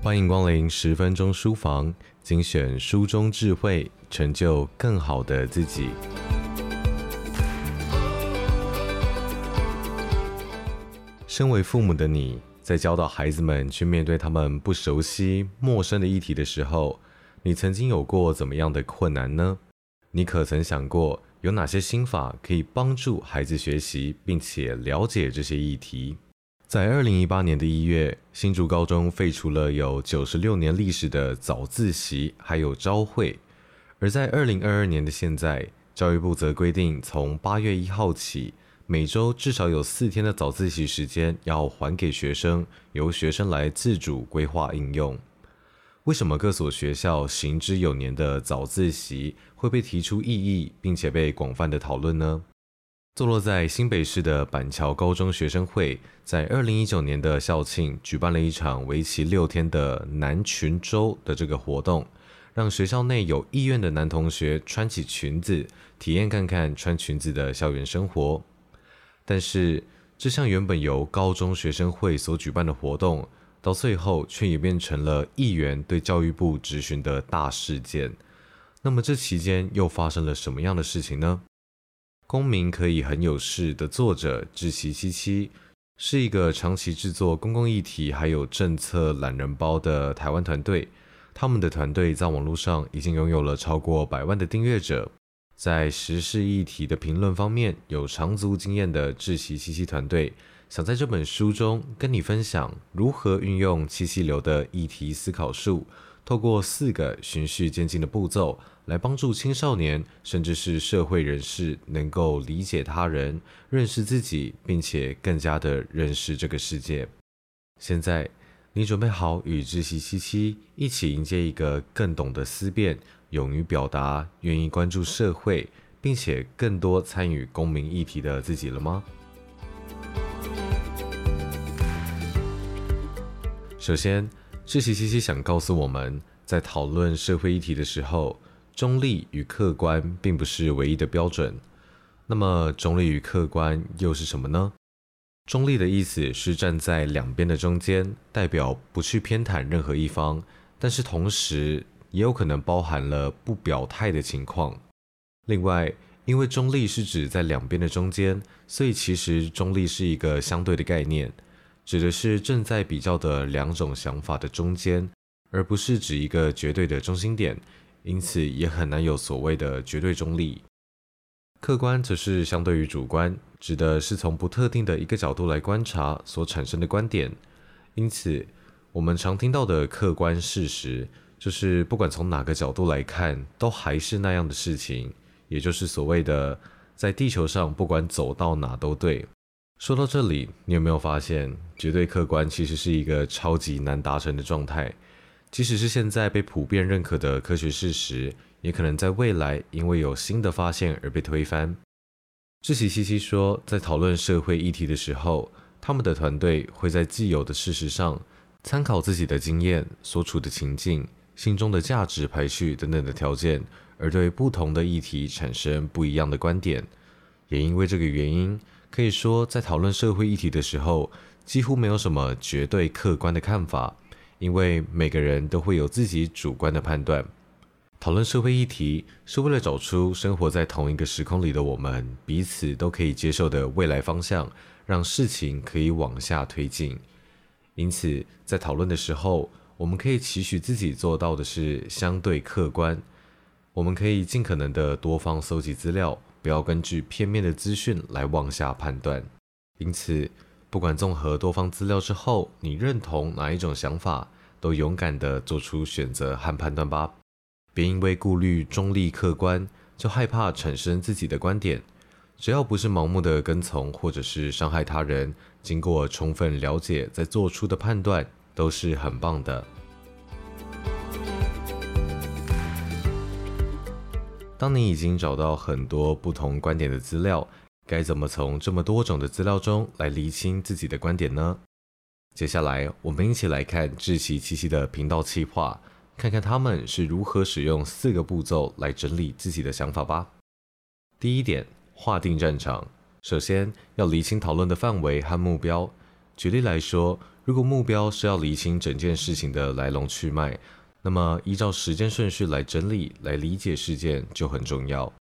欢迎光临十分钟书房，精选书中智慧，成就更好的自己。身为父母的你，在教导孩子们去面对他们不熟悉、陌生的议题的时候，你曾经有过怎么样的困难呢？你可曾想过有哪些心法可以帮助孩子学习并且了解这些议题？在二零一八年的一月，新竹高中废除了有九十六年历史的早自习，还有朝会；而在二零二二年的现在，教育部则规定，从八月一号起，每周至少有四天的早自习时间要还给学生，由学生来自主规划应用。为什么各所学校行之有年的早自习会被提出异议，并且被广泛的讨论呢？坐落在新北市的板桥高中学生会，在二零一九年的校庆举办了一场为期六天的男裙周的这个活动，让学校内有意愿的男同学穿起裙子，体验看看穿裙子的校园生活。但是，这项原本由高中学生会所举办的活动，到最后却演变成了议员对教育部质询的大事件。那么，这期间又发生了什么样的事情呢？公民可以很有事的作者志祺七七，是一个长期制作公共议题还有政策懒人包的台湾团队。他们的团队在网络上已经拥有了超过百万的订阅者。在时事议题的评论方面，有长足经验的志祺七七团队，想在这本书中跟你分享如何运用七七流的议题思考术，透过四个循序渐进的步骤。来帮助青少年，甚至是社会人士，能够理解他人、认识自己，并且更加的认识这个世界。现在，你准备好与志祺七七一起迎接一个更懂得思辨、勇于表达、愿意关注社会，并且更多参与公民议题的自己了吗？首先，志祺七七想告诉我们，在讨论社会议题的时候，中立与客观并不是唯一的标准。那么，中立与客观又是什么呢？中立的意思是站在两边的中间，代表不去偏袒任何一方，但是同时也有可能包含了不表态的情况。另外，因为中立是指在两边的中间，所以其实中立是一个相对的概念，指的是正在比较的两种想法的中间，而不是指一个绝对的中心点。因此也很难有所谓的绝对中立。客观则是相对于主观，指的是从不特定的一个角度来观察所产生的观点。因此，我们常听到的客观事实，就是不管从哪个角度来看，都还是那样的事情，也就是所谓的在地球上不管走到哪都对。说到这里，你有没有发现，绝对客观其实是一个超级难达成的状态？即使是现在被普遍认可的科学事实，也可能在未来因为有新的发现而被推翻。志祺七七说，在讨论社会议题的时候，他们的团队会在既有的事实上，参考自己的经验、所处的情境、心中的价值排序等等的条件，而对不同的议题产生不一样的观点。也因为这个原因，可以说在讨论社会议题的时候，几乎没有什么绝对客观的看法。因为每个人都会有自己主观的判断，讨论社会议题是为了找出生活在同一个时空里的我们彼此都可以接受的未来方向，让事情可以往下推进。因此，在讨论的时候，我们可以期许自己做到的是相对客观。我们可以尽可能的多方搜集资料，不要根据片面的资讯来妄下判断。因此，不管综合多方资料之后，你认同哪一种想法，都勇敢地做出选择和判断吧。别因为顾虑中立客观，就害怕产生自己的观点。只要不是盲目的跟从，或者是伤害他人，经过充分了解再做出的判断，都是很棒的。当你已经找到很多不同观点的资料，该怎么从这么多种的资料中来厘清自己的观点呢？接下来，我们一起来看志奇七七的频道企划，看看他们是如何使用四个步骤来整理自己的想法吧。第一点，划定战场。首先要厘清讨论的范围和目标。举例来说，如果目标是要厘清整件事情的来龙去脉，那么依照时间顺序来整理、来理解事件就很重要。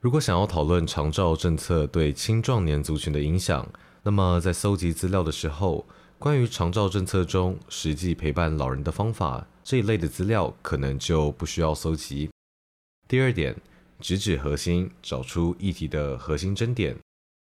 如果想要讨论长照政策对青壮年族群的影响，那么在搜集资料的时候，关于长照政策中实际陪伴老人的方法这一类的资料，可能就不需要搜集。第二点，直指核心，找出议题的核心争点，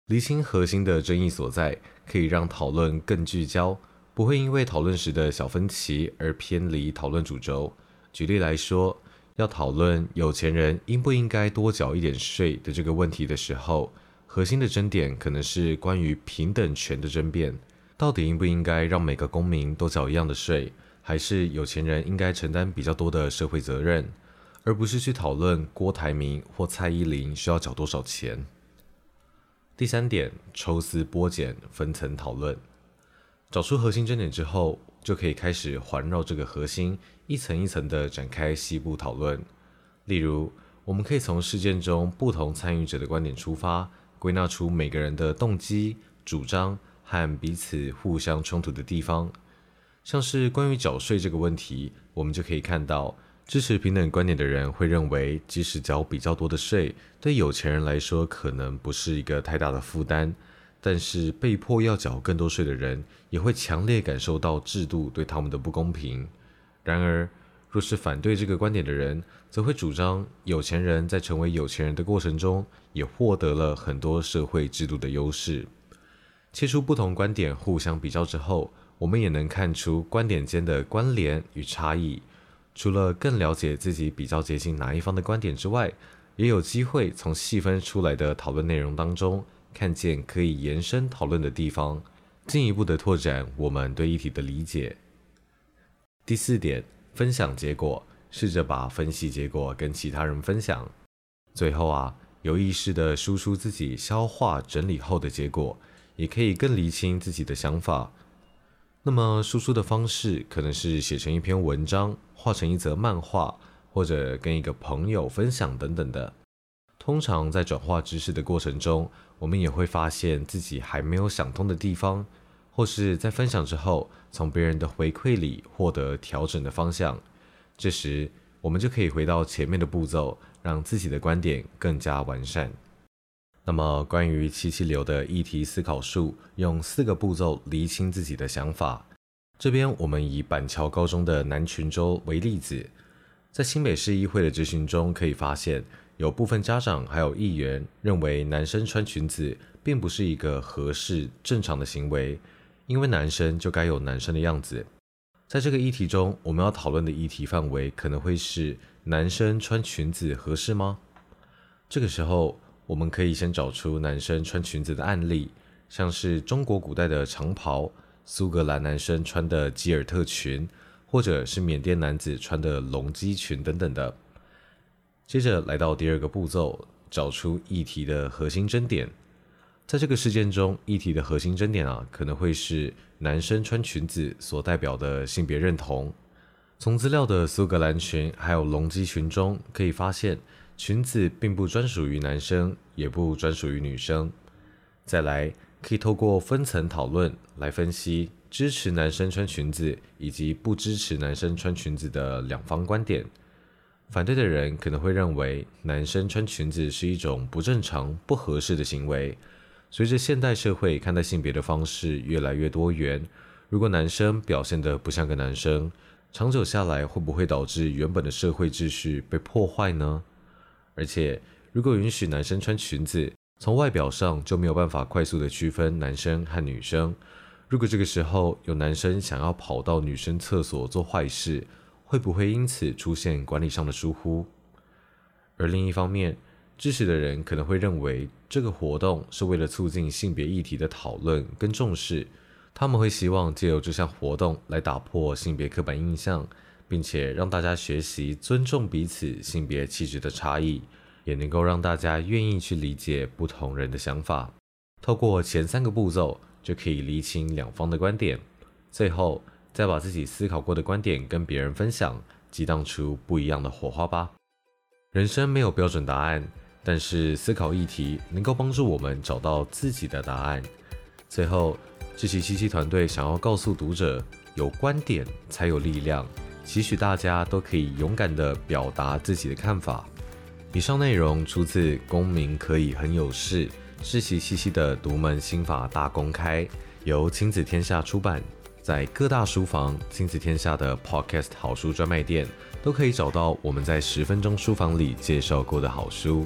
厘清核心的争议所在，可以让讨论更聚焦。不会因为讨论时的小分歧而偏离讨论主轴。举例来说，要讨论有钱人应不应该多缴一点税的这个问题的时候，核心的争点可能是关于平等权的争辩，到底应不应该让每个公民都缴一样的税，还是有钱人应该承担比较多的社会责任，而不是去讨论郭台铭或蔡依林需要缴多少钱。第三点，抽丝剥茧，分层讨论。找出核心争点之后，就可以开始环绕这个核心，一层一层的展开细部讨论。例如，我们可以从事件中不同参与者的观点出发，归纳出每个人的动机、主张和彼此互相冲突的地方。像是关于缴税这个问题，我们就可以看到，支持平等观点的人会认为，即使缴比较多的税，对有钱人来说可能不是一个太大的负担。但是被迫要缴更多税的人，也会强烈感受到制度对他们的不公平。然而，若是反对这个观点的人，则会主张有钱人在成为有钱人的过程中，也获得了很多社会制度的优势。切出不同观点互相比较之后，我们也能看出观点间的关联与差异。除了更了解自己比较接近哪一方的观点之外，也有机会从细分出来的讨论内容当中，看见可以延伸讨论的地方，进一步的拓展我们对议题的理解。第四点，分享结果，试着把分析结果跟其他人分享。最后啊，有意识的输出自己消化整理后的结果，也可以更厘清自己的想法。那么输出的方式可能是写成一篇文章，画成一则漫画，或者跟一个朋友分享等等的。通常在转化知识的过程中，我们也会发现自己还没有想通的地方，或是在分享之后，从别人的回馈里获得调整的方向。这时，我们就可以回到前面的步骤，让自己的观点更加完善。那么，关于七七流的议题思考术，用四个步骤厘清自己的想法。这边我们以板桥高中的南群洲为例子，在新北市议会的质询中可以发现。有部分家长还有议员认为，男生穿裙子并不是一个合适正常的行为，因为男生就该有男生的样子。在这个议题中，我们要讨论的议题范围可能会是：男生穿裙子合适吗？这个时候，我们可以先找出男生穿裙子的案例，像是中国古代的长袍、苏格兰男生穿的吉尔特裙，或者是缅甸男子穿的龙基裙等等的。接着来到第二个步骤，找出议题的核心争点。在这个事件中，议题的核心争点啊，可能会是男生穿裙子所代表的性别认同。从资料的苏格兰裙还有龙基裙中可以发现，裙子并不专属于男生，也不专属于女生。再来，可以透过分层讨论来分析支持男生穿裙子以及不支持男生穿裙子的两方观点。反对的人可能会认为，男生穿裙子是一种不正常、不合适的行为。随着现代社会看待性别的方式越来越多元，如果男生表现得不像个男生，长久下来会不会导致原本的社会秩序被破坏呢？而且，如果允许男生穿裙子，从外表上就没有办法快速地区分男生和女生。如果这个时候有男生想要跑到女生厕所做坏事，会不会因此出现管理上的疏忽？而另一方面，支持的人可能会认为这个活动是为了促进性别议题的讨论跟重视，他们会希望借由这项活动来打破性别刻板印象，并且让大家学习尊重彼此性别气质的差异，也能够让大家愿意去理解不同人的想法。透过前三个步骤，就可以厘清两方的观点，最后，再把自己思考过的观点跟别人分享，激荡出不一样的火花吧。人生没有标准答案，但是思考议题能够帮助我们找到自己的答案。最后，志奇七七团队想要告诉读者，有观点才有力量，期许大家都可以勇敢地表达自己的看法。以上内容出自《公民可以很有事》，志奇七七的独门心法大公开，由亲子天下出版，在各大书房、亲子天下的 Podcast 好书专卖店都可以找到我们在十分钟书房里介绍过的好书。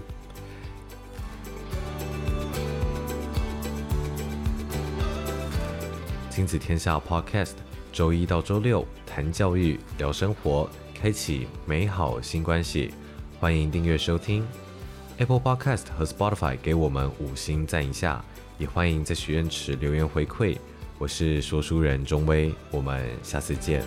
亲子天下 Podcast，周一到周六谈教育、聊生活，开启美好新关系。欢迎订阅收听 Apple Podcast 和 Spotify，给我们五星赞一下。也欢迎在许愿池留言回馈。我是说书人钟威，我们下次见。